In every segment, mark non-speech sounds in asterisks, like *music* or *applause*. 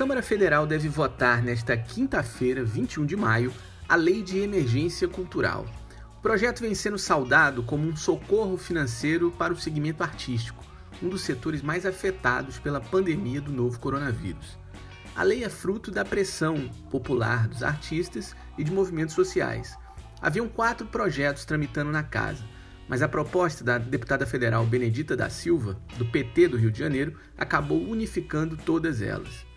Câmara Federal deve votar nesta quinta-feira, 21 de maio, a Lei de Emergência Cultural. O projeto vem sendo saudado como um socorro financeiro para o segmento artístico, um dos setores mais afetados pela pandemia do novo coronavírus. A lei é fruto da pressão popular dos artistas e de movimentos sociais. Haviam quatro projetos tramitando na casa, mas a proposta da deputada federal Benedita da Silva, do PT do Rio de Janeiro, acabou unificando todas elas.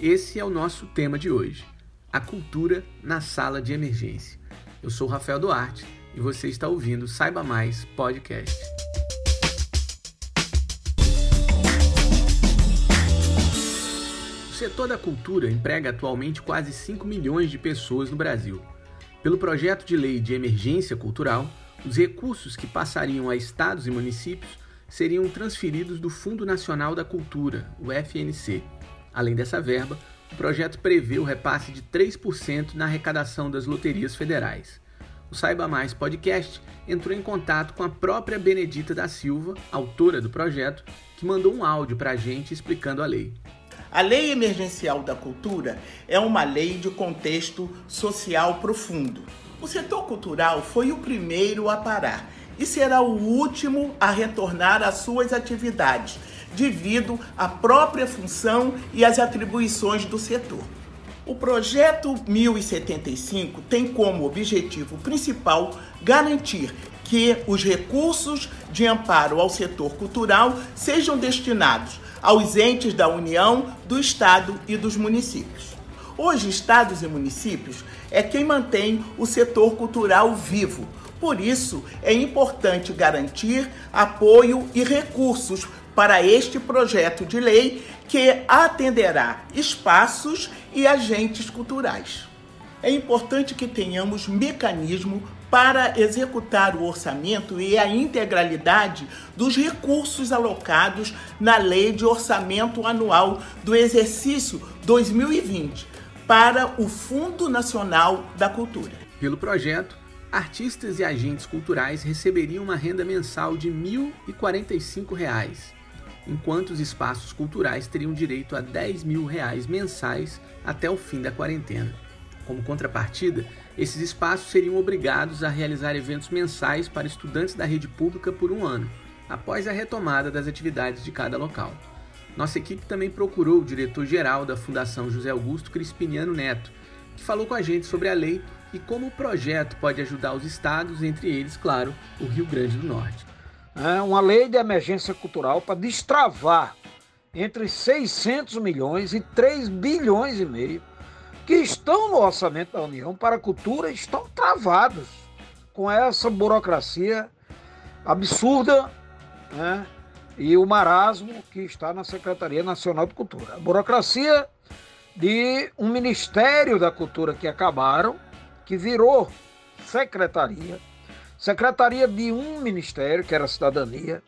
Esse é o nosso tema de hoje: a cultura na sala de emergência. Eu sou Rafael Duarte e você está ouvindo Saiba Mais Podcast. O setor da cultura emprega atualmente quase 5 milhões de pessoas no Brasil. Pelo projeto de lei de emergência cultural, os recursos que passariam a estados e municípios seriam transferidos do Fundo Nacional da Cultura, o FNC. Além dessa verba, o projeto prevê o repasse de 3% na arrecadação das loterias federais. O Saiba Mais Podcast entrou em contato com a própria Benedita da Silva, autora do projeto, que mandou um áudio para a gente explicando a lei. A Lei Emergencial da Cultura é uma lei de contexto social profundo o setor cultural foi o primeiro a parar e será o último a retornar às suas atividades, devido à própria função e às atribuições do setor. O projeto 1075 tem como objetivo principal garantir que os recursos de amparo ao setor cultural sejam destinados aos entes da União, do Estado e dos municípios. Hoje, estados e municípios é quem mantém o setor cultural vivo. Por isso, é importante garantir apoio e recursos para este projeto de lei que atenderá espaços e agentes culturais. É importante que tenhamos mecanismo para executar o orçamento e a integralidade dos recursos alocados na Lei de Orçamento Anual do exercício 2020 para o Fundo Nacional da Cultura. Pelo projeto, artistas e agentes culturais receberiam uma renda mensal de R$ 1.045, enquanto os espaços culturais teriam direito a 10 mil reais mensais até o fim da quarentena. Como contrapartida, esses espaços seriam obrigados a realizar eventos mensais para estudantes da rede pública por um ano, após a retomada das atividades de cada local. Nossa equipe também procurou o diretor-geral da Fundação José Augusto Crispiniano Neto, que falou com a gente sobre a lei e como o projeto pode ajudar os estados, entre eles, claro, o Rio Grande do Norte. É uma lei de emergência cultural para destravar entre 600 milhões e 3 bilhões e meio que estão no orçamento da União para a cultura estão travados com essa burocracia absurda né, e o marasmo que está na Secretaria Nacional de Cultura. A burocracia de um Ministério da Cultura que acabaram, que virou secretaria, secretaria de um ministério, que era a Cidadania,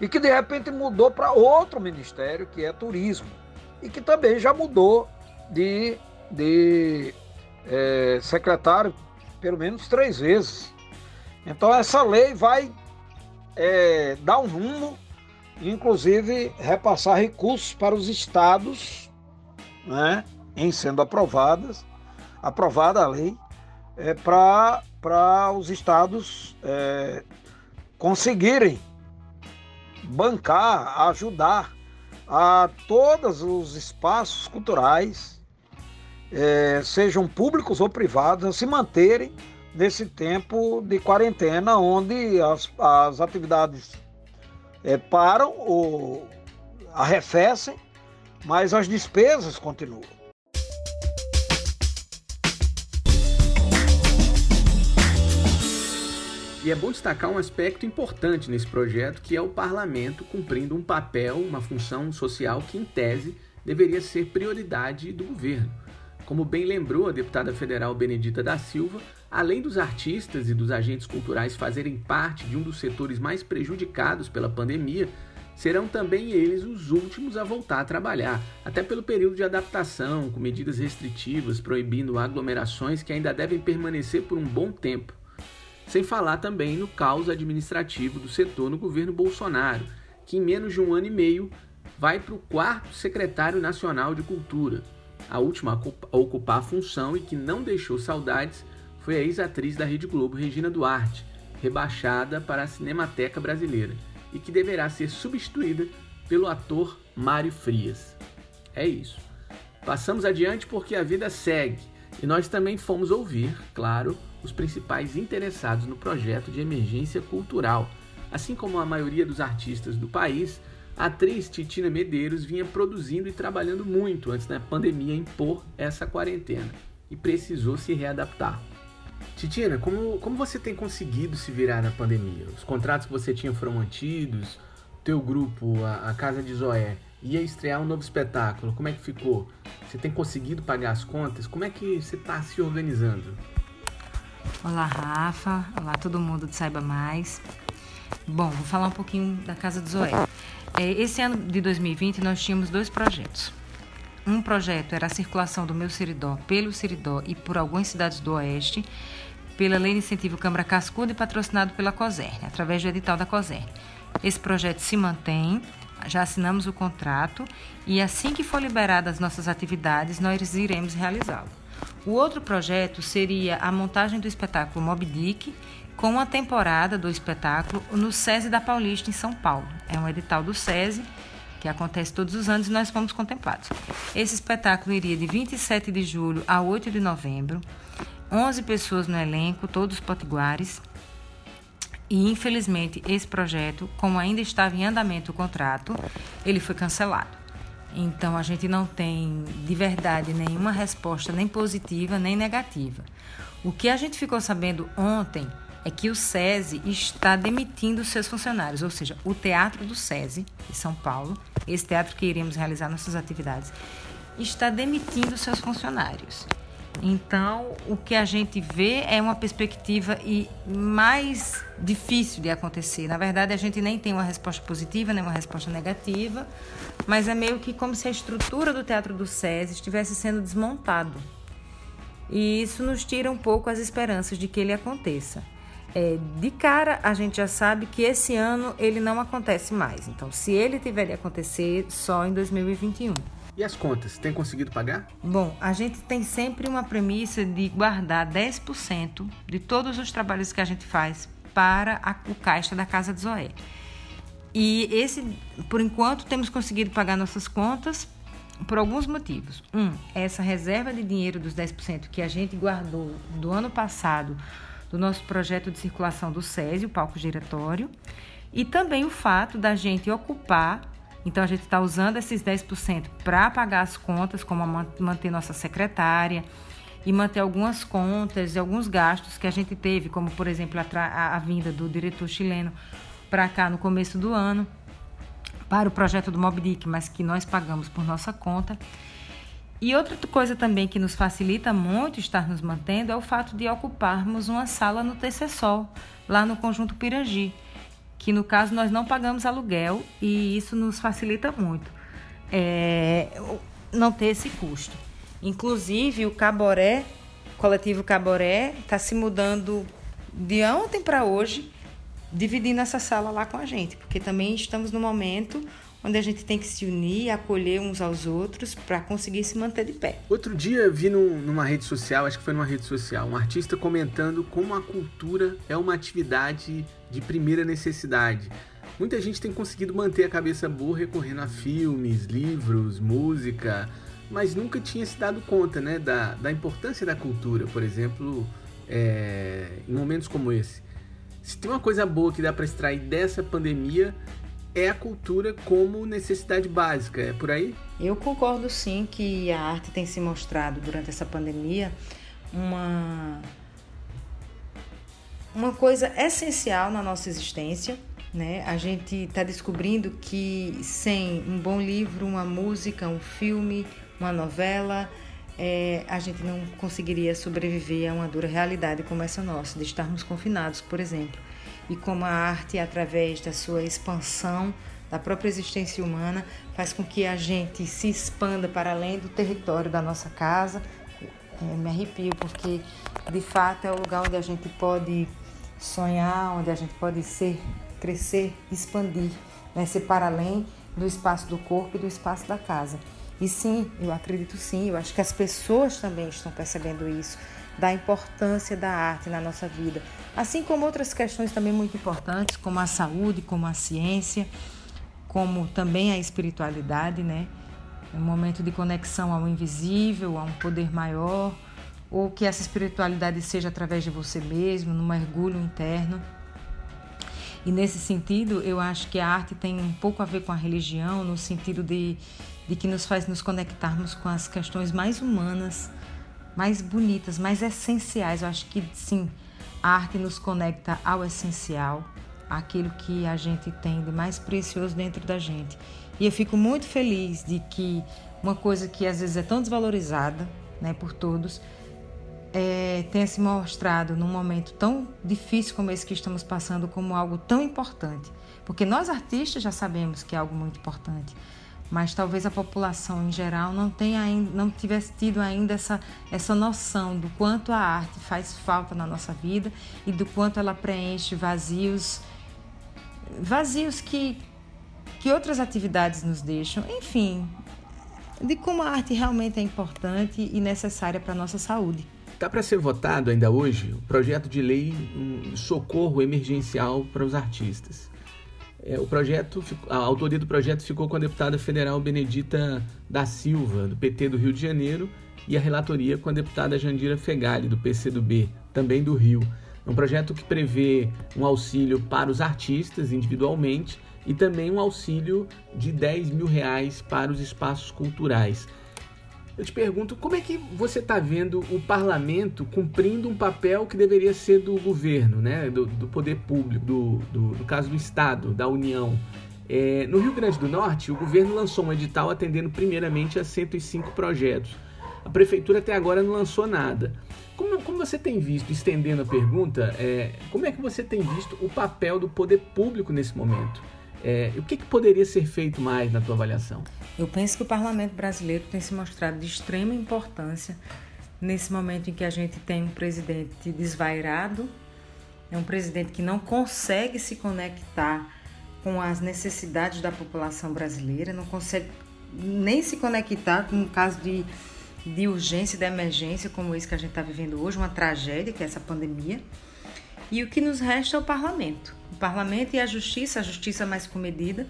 e que de repente mudou para outro ministério, que é Turismo, e que também já mudou de, de é, secretário pelo menos três vezes. Então essa lei vai é, dar um rumo inclusive repassar recursos para os estados, né, em sendo aprovadas, aprovada a lei, é, para os estados é, conseguirem bancar, ajudar a todos os espaços culturais, é, sejam públicos ou privados, a se manterem nesse tempo de quarentena, onde as, as atividades é, param ou arrefecem, mas as despesas continuam. E é bom destacar um aspecto importante nesse projeto, que é o parlamento cumprindo um papel, uma função social que, em tese, deveria ser prioridade do governo. Como bem lembrou a deputada federal Benedita da Silva, além dos artistas e dos agentes culturais fazerem parte de um dos setores mais prejudicados pela pandemia, serão também eles os últimos a voltar a trabalhar, até pelo período de adaptação, com medidas restritivas proibindo aglomerações que ainda devem permanecer por um bom tempo. Sem falar também no caos administrativo do setor no governo Bolsonaro, que em menos de um ano e meio vai para o quarto secretário nacional de cultura A última a ocupar a função e que não deixou saudades foi a ex-atriz da Rede Globo, Regina Duarte, rebaixada para a Cinemateca Brasileira e que deverá ser substituída pelo ator Mário Frias. É isso. Passamos adiante porque a vida segue e nós também fomos ouvir, claro, os principais interessados no projeto de emergência cultural. Assim como a maioria dos artistas do país, a atriz Titina Medeiros vinha produzindo e trabalhando muito antes da pandemia impor essa quarentena e precisou se readaptar. Titina, como, como você tem conseguido se virar na pandemia? Os contratos que você tinha foram mantidos? Teu grupo, a, a Casa de Zoé, ia estrear um novo espetáculo. Como é que ficou? Você tem conseguido pagar as contas? Como é que você está se organizando? Olá, Rafa. Olá, todo mundo de Saiba Mais. Bom, vou falar um pouquinho da Casa de Zoé. É, esse ano de 2020 nós tínhamos dois projetos. Um projeto era a circulação do meu Seridó pelo Seridó e por algumas cidades do Oeste, pela Lei de Incentivo Câmara Cascuda e patrocinado pela COSERN, através do edital da COSERN. Esse projeto se mantém, já assinamos o contrato e assim que for liberadas as nossas atividades, nós iremos realizá-lo. O outro projeto seria a montagem do espetáculo Mob Dick com a temporada do espetáculo no SESI da Paulista, em São Paulo. É um edital do SESI que acontece todos os anos e nós fomos contemplados. Esse espetáculo iria de 27 de julho a 8 de novembro. 11 pessoas no elenco, todos potiguares. E infelizmente esse projeto, como ainda estava em andamento o contrato, ele foi cancelado. Então a gente não tem de verdade nenhuma resposta nem positiva nem negativa. O que a gente ficou sabendo ontem é que o SESI está demitindo seus funcionários, ou seja, o Teatro do SESI, de São Paulo, esse teatro que iremos realizar nossas atividades, está demitindo seus funcionários. Então, o que a gente vê é uma perspectiva e mais difícil de acontecer. Na verdade, a gente nem tem uma resposta positiva, nem uma resposta negativa, mas é meio que como se a estrutura do Teatro do SESI estivesse sendo desmontado. E isso nos tira um pouco as esperanças de que ele aconteça. É, de cara, a gente já sabe que esse ano ele não acontece mais. Então, se ele tiver de acontecer, só em 2021. E as contas, tem conseguido pagar? Bom, a gente tem sempre uma premissa de guardar 10% de todos os trabalhos que a gente faz para a, o caixa da Casa de Zoé. E esse, por enquanto, temos conseguido pagar nossas contas por alguns motivos. Um, essa reserva de dinheiro dos 10% que a gente guardou do ano passado do nosso projeto de circulação do SESI, o palco giratório, e também o fato da gente ocupar então a gente está usando esses 10% para pagar as contas, como manter nossa secretária e manter algumas contas e alguns gastos que a gente teve, como por exemplo a, a vinda do diretor chileno para cá no começo do ano para o projeto do Mob Dick, mas que nós pagamos por nossa conta. E outra coisa também que nos facilita muito estar nos mantendo é o fato de ocuparmos uma sala no TC Sol, lá no Conjunto Pirangi que no caso nós não pagamos aluguel e isso nos facilita muito é, não ter esse custo. Inclusive o Caboré, o coletivo Caboré, está se mudando de ontem para hoje, dividindo essa sala lá com a gente, porque também estamos no momento onde a gente tem que se unir, acolher uns aos outros para conseguir se manter de pé. Outro dia vi numa rede social, acho que foi numa rede social, um artista comentando como a cultura é uma atividade de primeira necessidade. Muita gente tem conseguido manter a cabeça boa recorrendo a filmes, livros, música, mas nunca tinha se dado conta né, da, da importância da cultura, por exemplo, é, em momentos como esse. Se tem uma coisa boa que dá para extrair dessa pandemia é a cultura como necessidade básica, é por aí? Eu concordo sim que a arte tem se mostrado durante essa pandemia uma uma coisa essencial na nossa existência. Né? A gente está descobrindo que sem um bom livro, uma música, um filme, uma novela, é, a gente não conseguiria sobreviver a uma dura realidade como essa nossa, de estarmos confinados, por exemplo e como a arte, através da sua expansão da própria existência humana, faz com que a gente se expanda para além do território da nossa casa. É, me arrepio porque, de fato, é o lugar onde a gente pode sonhar, onde a gente pode ser, crescer, expandir, né? ser para além do espaço do corpo e do espaço da casa. E sim, eu acredito sim, eu acho que as pessoas também estão percebendo isso, da importância da arte na nossa vida, assim como outras questões também muito importantes, como a saúde, como a ciência, como também a espiritualidade, né? É um momento de conexão ao invisível, a um poder maior, ou que essa espiritualidade seja através de você mesmo, no mergulho interno. E nesse sentido, eu acho que a arte tem um pouco a ver com a religião, no sentido de, de que nos faz nos conectarmos com as questões mais humanas, mais bonitas, mais essenciais. Eu acho que sim, a arte nos conecta ao essencial, aquilo que a gente tem de mais precioso dentro da gente. E eu fico muito feliz de que uma coisa que às vezes é tão desvalorizada né, por todos, é, tenha se mostrado num momento tão difícil como esse que estamos passando como algo tão importante. Porque nós artistas já sabemos que é algo muito importante, mas talvez a população em geral não tenha ainda, não tivesse tido ainda essa, essa noção do quanto a arte faz falta na nossa vida e do quanto ela preenche vazios vazios que que outras atividades nos deixam, enfim, de como a arte realmente é importante e necessária para a nossa saúde. Está para ser votado ainda hoje o projeto de lei um socorro emergencial para os artistas. É, o projeto, a autoria do projeto ficou com a deputada federal Benedita da Silva, do PT do Rio de Janeiro, e a relatoria com a deputada Jandira Fegali, do PCdoB, também do Rio. É um projeto que prevê um auxílio para os artistas individualmente e também um auxílio de 10 mil reais para os espaços culturais. Eu te pergunto, como é que você está vendo o parlamento cumprindo um papel que deveria ser do governo, né? do, do poder público, do, do, no caso do Estado, da União? É, no Rio Grande do Norte, o governo lançou um edital atendendo primeiramente a 105 projetos. A prefeitura até agora não lançou nada. Como, como você tem visto, estendendo a pergunta, é, como é que você tem visto o papel do poder público nesse momento? É, o que, que, poderia ser feito mais na tua avaliação? Eu penso que o parlamento brasileiro tem se mostrado de extrema importância nesse momento em que a gente tem um presidente desvairado, é um presidente que não consegue se conectar com as necessidades da população brasileira, não consegue nem se conectar com um caso de, de urgência, de emergência como esse que a gente está vivendo hoje, uma tragédia que é essa pandemia. E o que nos resta é o parlamento. O parlamento e a justiça, a justiça mais comedida.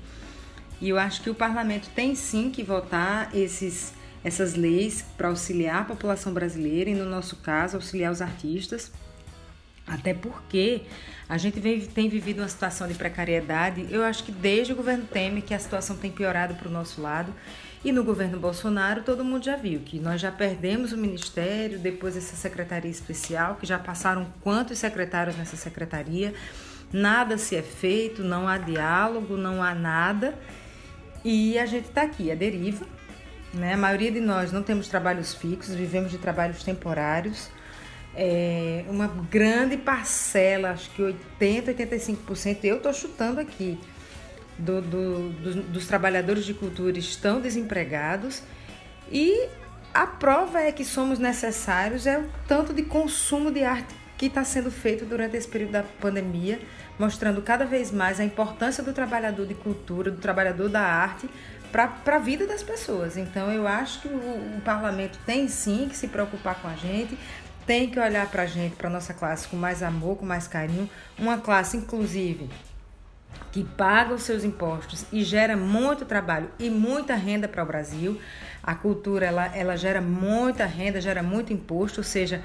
E eu acho que o parlamento tem sim que votar esses, essas leis para auxiliar a população brasileira e, no nosso caso, auxiliar os artistas. Até porque a gente vem, tem vivido uma situação de precariedade. Eu acho que desde o governo Temer que a situação tem piorado para o nosso lado. E no governo Bolsonaro, todo mundo já viu que nós já perdemos o ministério, depois essa secretaria especial, que já passaram quantos secretários nessa secretaria. Nada se é feito, não há diálogo, não há nada. E a gente está aqui, a deriva. Né? A maioria de nós não temos trabalhos fixos, vivemos de trabalhos temporários. É uma grande parcela, acho que 80, 85%, eu estou chutando aqui, do, do, do, dos trabalhadores de cultura estão desempregados e a prova é que somos necessários é o tanto de consumo de arte que está sendo feito durante esse período da pandemia, mostrando cada vez mais a importância do trabalhador de cultura, do trabalhador da arte para a vida das pessoas. Então eu acho que o, o parlamento tem sim que se preocupar com a gente, tem que olhar para a gente, para nossa classe com mais amor, com mais carinho, uma classe inclusive que paga os seus impostos e gera muito trabalho e muita renda para o Brasil. A cultura ela, ela gera muita renda, gera muito imposto, ou seja,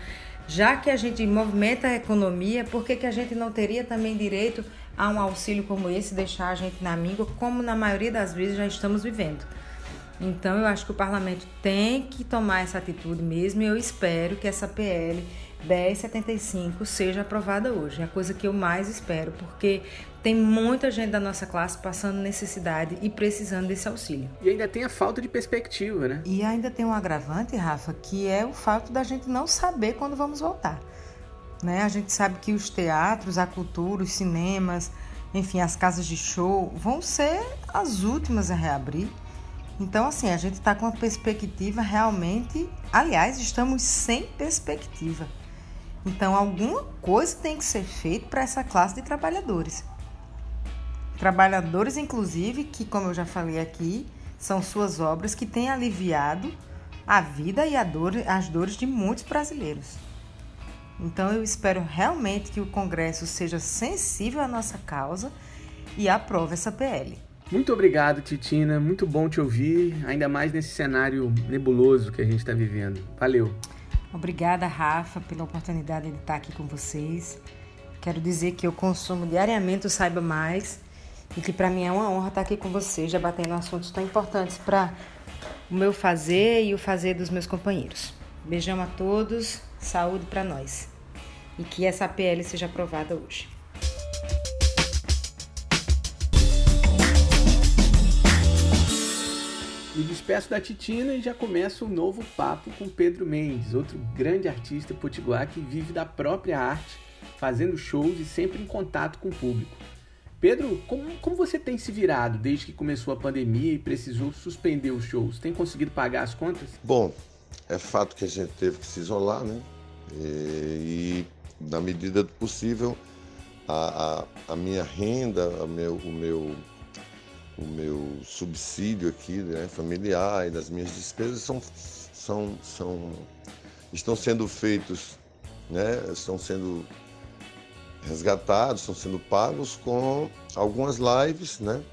já que a gente movimenta a economia, por que, que a gente não teria também direito a um auxílio como esse, deixar a gente na míngua, como na maioria das vezes já estamos vivendo? Então, eu acho que o parlamento tem que tomar essa atitude mesmo e eu espero que essa PL 1075 seja aprovada hoje. É a coisa que eu mais espero, porque tem muita gente da nossa classe passando necessidade e precisando desse auxílio. E ainda tem a falta de perspectiva, né? E ainda tem um agravante, Rafa, que é o fato da gente não saber quando vamos voltar. Né? A gente sabe que os teatros, a cultura, os cinemas, enfim, as casas de show vão ser as últimas a reabrir. Então, assim, a gente está com uma perspectiva realmente. Aliás, estamos sem perspectiva. Então, alguma coisa tem que ser feita para essa classe de trabalhadores. Trabalhadores, inclusive, que, como eu já falei aqui, são suas obras que têm aliviado a vida e a dor, as dores de muitos brasileiros. Então eu espero realmente que o Congresso seja sensível à nossa causa e aprove essa PL. Muito obrigado, Titina. Muito bom te ouvir, ainda mais nesse cenário nebuloso que a gente está vivendo. Valeu. Obrigada, Rafa, pela oportunidade de estar aqui com vocês. Quero dizer que eu consumo diariamente o Saiba Mais e que para mim é uma honra estar aqui com vocês, debatendo assuntos tão importantes para o meu fazer e o fazer dos meus companheiros. Beijão a todos, saúde para nós e que essa PL seja aprovada hoje. Me despeço da Titina e já começa um novo papo com Pedro Mendes, outro grande artista potiguar que vive da própria arte, fazendo shows e sempre em contato com o público. Pedro, como, como você tem se virado desde que começou a pandemia e precisou suspender os shows? Tem conseguido pagar as contas? Bom, é fato que a gente teve que se isolar, né? E, e na medida do possível, a, a, a minha renda, a meu, o meu o meu subsídio aqui, né, familiar e das minhas despesas são, são, são estão sendo feitos, né, estão sendo resgatados, estão sendo pagos com algumas lives, né,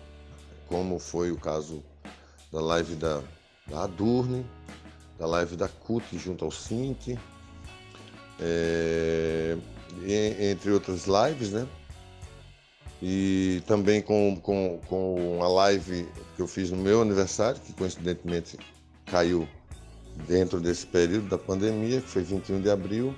como foi o caso da live da, da Adurne, da live da CUT junto ao Cinti, é, entre outras lives, né, e também com, com, com a live que eu fiz no meu aniversário, que coincidentemente caiu dentro desse período da pandemia, que foi 21 de abril.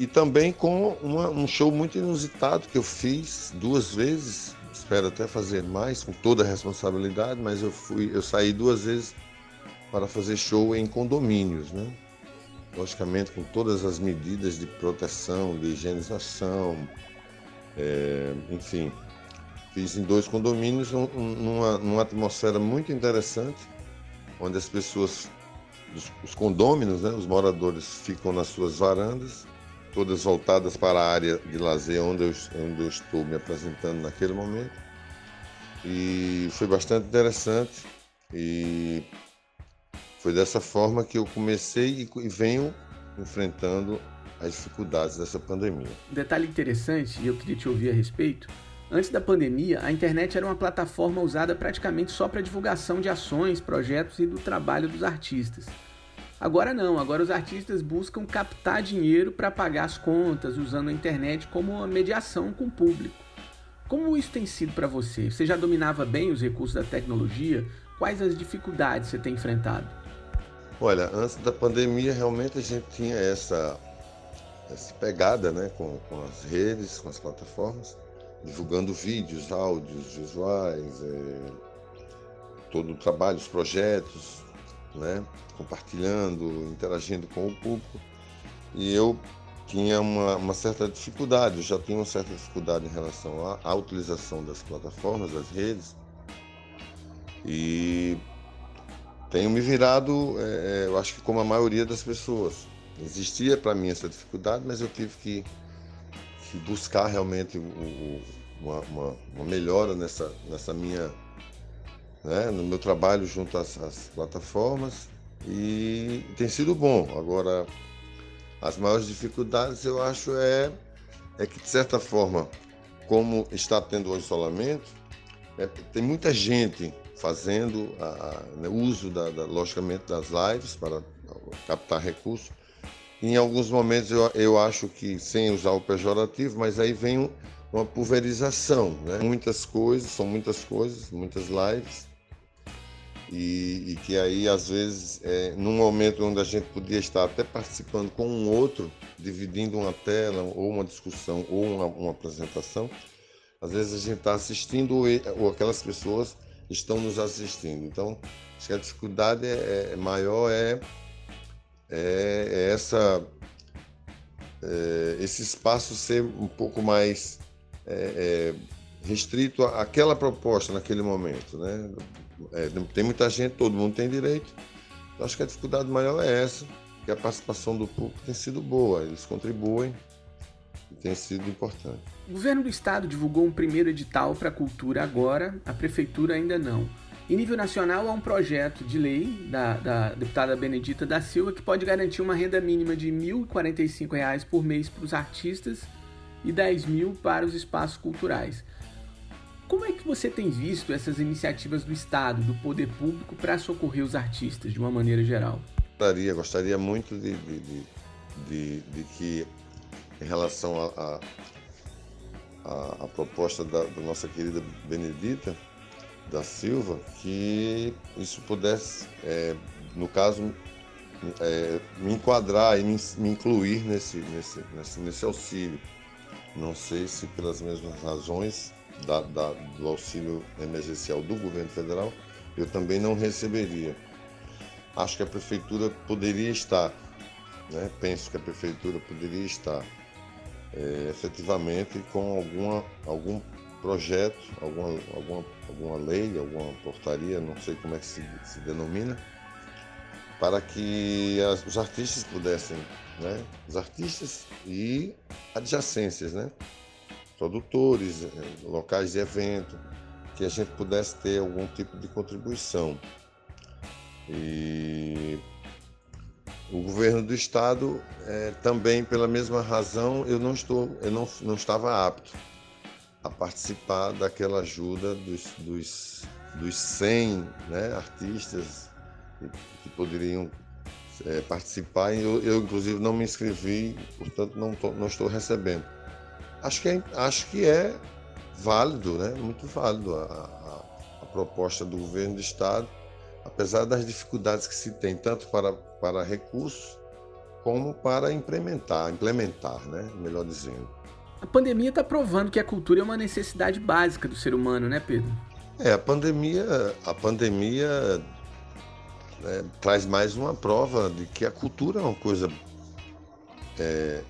E também com uma, um show muito inusitado que eu fiz duas vezes, espero até fazer mais, com toda a responsabilidade, mas eu, fui, eu saí duas vezes para fazer show em condomínios, né? Logicamente com todas as medidas de proteção, de higienização, é, enfim, fiz em dois condomínios, um, numa, numa atmosfera muito interessante, onde as pessoas, os, os condôminos, né, os moradores ficam nas suas varandas, todas voltadas para a área de lazer onde eu, onde eu estou me apresentando naquele momento. E foi bastante interessante e foi dessa forma que eu comecei e venho enfrentando as dificuldades dessa pandemia. Um detalhe interessante, e eu queria te ouvir a respeito, antes da pandemia, a internet era uma plataforma usada praticamente só para divulgação de ações, projetos e do trabalho dos artistas. Agora não, agora os artistas buscam captar dinheiro para pagar as contas, usando a internet como uma mediação com o público. Como isso tem sido para você? Você já dominava bem os recursos da tecnologia? Quais as dificuldades você tem enfrentado? Olha, antes da pandemia, realmente a gente tinha essa essa pegada né, com, com as redes, com as plataformas, divulgando vídeos, áudios, visuais, é, todo o trabalho, os projetos, né, compartilhando, interagindo com o público. E eu tinha uma, uma, certa dificuldade, eu já tinha uma certa dificuldade em relação à, à utilização das plataformas, das redes. E tenho me virado, é, eu acho que como a maioria das pessoas, Existia para mim essa dificuldade, mas eu tive que, que buscar realmente o, o, uma, uma, uma, melhora nessa, nessa minha, né, no meu trabalho junto às, às plataformas e tem sido bom. Agora, as maiores dificuldades eu acho é, é que, de certa forma, como está tendo o isolamento, é, tem muita gente fazendo a, a, né, uso, da, da, logicamente, das lives para captar recursos, em alguns momentos eu, eu acho que, sem usar o pejorativo, mas aí vem uma pulverização, né? Muitas coisas, são muitas coisas, muitas lives, e, e que aí às vezes, é, num momento onde a gente podia estar até participando com um outro, dividindo uma tela, ou uma discussão, ou uma, uma apresentação, às vezes a gente está assistindo ou, aquelas pessoas estão nos assistindo. Então, acho que a dificuldade é, é maior é é, é essa, é, esse espaço ser um pouco mais é, é restrito àquela proposta naquele momento. Né? É, tem muita gente, todo mundo tem direito. Eu acho que a dificuldade maior é essa, que a participação do público tem sido boa, eles contribuem e tem sido importante. O governo do estado divulgou um primeiro edital para a cultura agora, a prefeitura ainda não. Em nível nacional, há um projeto de lei da, da deputada Benedita da Silva que pode garantir uma renda mínima de R$ 1.045 por mês para os artistas e R$ 10 mil para os espaços culturais. Como é que você tem visto essas iniciativas do Estado, do poder público, para socorrer os artistas de uma maneira geral? Gostaria, gostaria muito de, de, de, de, que, em relação à a, a, a, proposta da, da nossa querida Benedita, da Silva que isso pudesse, é, no caso, é, me enquadrar e me, me, incluir nesse, nesse, nesse, nesse auxílio. Não sei se pelas mesmas razões da, da, do auxílio emergencial do governo federal, eu também não receberia. Acho que a prefeitura poderia estar, né? penso que a prefeitura poderia estar é, efetivamente com alguma, algum projeto, alguma, alguma, alguma lei, alguma portaria, não sei como é que se, se denomina, para que as, os artistas pudessem, né? os artistas e adjacências, né? Produtores, eh, locais de evento, que a gente pudesse ter algum tipo de contribuição. E o governo do estado é, também pela mesma razão eu não estou eu não, não estava apto a participar daquela ajuda dos, dos, dos 100 né, artistas que, que poderiam é, participar. Eu, eu, inclusive, não me inscrevi, portanto, não, tô, não estou recebendo. Acho que é, acho que é válido, né? muito válido a, a, a proposta do governo do Estado, apesar das dificuldades que se tem, tanto para, para recursos como para implementar, implementar, né? melhor dizendo. A pandemia está provando que a cultura é uma necessidade básica do ser humano, né, Pedro? É, a pandemia, a pandemia né, traz mais uma prova de que a cultura é uma coisa é,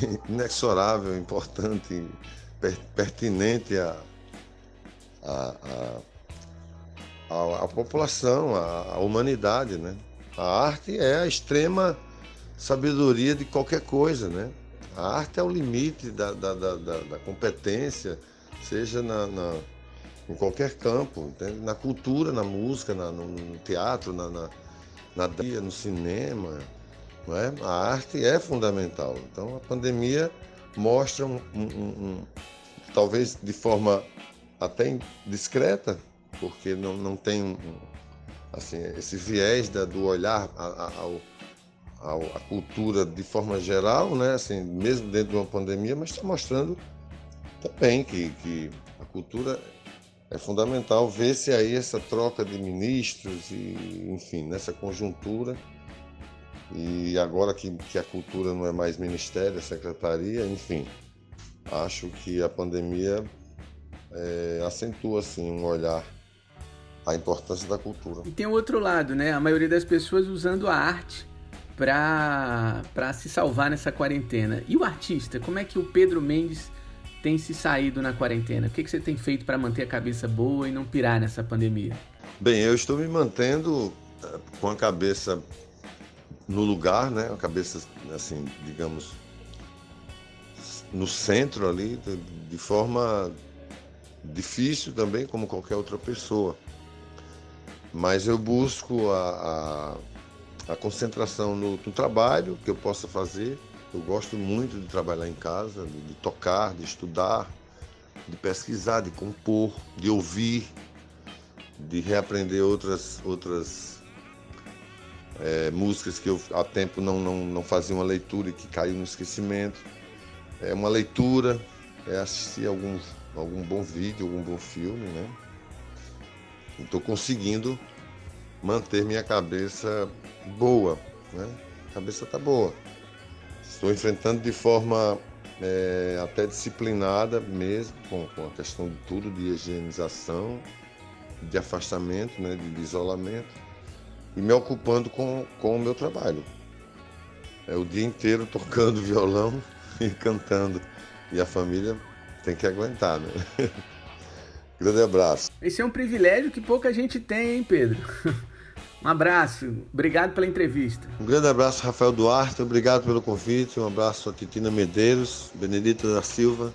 *laughs* inexorável, importante, per, pertinente à a, a, população, à, humanidade, né? A arte é a extrema sabedoria de qualquer coisa, né? A arte é o limite da, da, da, da competência, seja na, na, em qualquer campo, entende? na cultura, na música, na, no teatro, na, na, na no cinema. É? A arte é fundamental. Então a pandemia mostra um, um, um, talvez de forma até discreta, porque não, não tem assim, esse viés da, do olhar ao a, a, cultura de forma geral, né? assim, mesmo dentro de uma pandemia, mas está mostrando também que, que a cultura é fundamental ver se aí essa troca de ministros e, enfim, nessa conjuntura. E agora que, que a cultura não é mais ministério, é secretaria, enfim, acho que a pandemia é, acentua assim um olhar a importância da cultura. E tem o outro lado, né? A maioria das pessoas usando a arte para se salvar nessa quarentena. E o artista, como é que o Pedro Mendes tem se saído na quarentena? O que, que você tem feito para manter a cabeça boa e não pirar nessa pandemia? Bem, eu estou me mantendo eh, com a cabeça no lugar, né? A cabeça, assim, digamos, no centro ali, de forma difícil também, como qualquer outra pessoa. Mas eu busco a, a a concentração no, no, trabalho que eu possa fazer. Eu gosto muito de trabalhar em casa, de, de tocar, de estudar, de pesquisar, de compor, de ouvir, de reaprender outras, outras é, músicas que eu há tempo não, não, não fazia uma leitura e que caiu no esquecimento. É uma leitura, é assistir algum, algum bom vídeo, algum bom filme, né? Estou conseguindo manter minha cabeça boa, né? A cabeça está boa. Estou enfrentando de forma é, até disciplinada mesmo, com, com, a questão de tudo, de higienização, de afastamento, né, de isolamento, e me ocupando com, com o meu trabalho. É o dia inteiro tocando *laughs* violão e cantando. E a família tem que aguentar, né? *laughs* Grande abraço. Esse é um privilégio que pouca gente tem, hein, Pedro? *laughs* Um abraço, obrigado pela entrevista. Um grande abraço, Rafael Duarte, obrigado pelo convite. Um abraço a Titina Medeiros, Benedita da Silva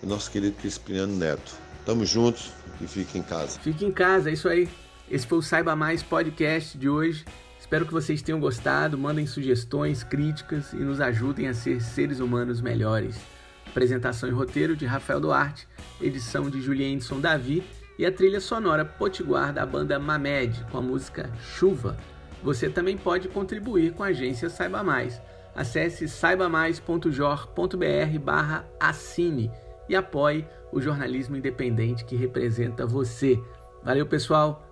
e nosso querido Cristiano Neto. Tamo juntos e fique em casa. Fique em casa, é isso aí. Esse foi o Saiba Mais Podcast de hoje. Espero que vocês tenham gostado. Mandem sugestões, críticas e nos ajudem a ser seres humanos melhores. Apresentação e roteiro de Rafael Duarte, edição de Julienson Davi e a trilha sonora Potiguar da banda Mamed com a música Chuva. Você também pode contribuir com a agência Saiba Mais. Acesse saibamais.jor.br barra assine e apoie o jornalismo independente que representa você. Valeu, pessoal.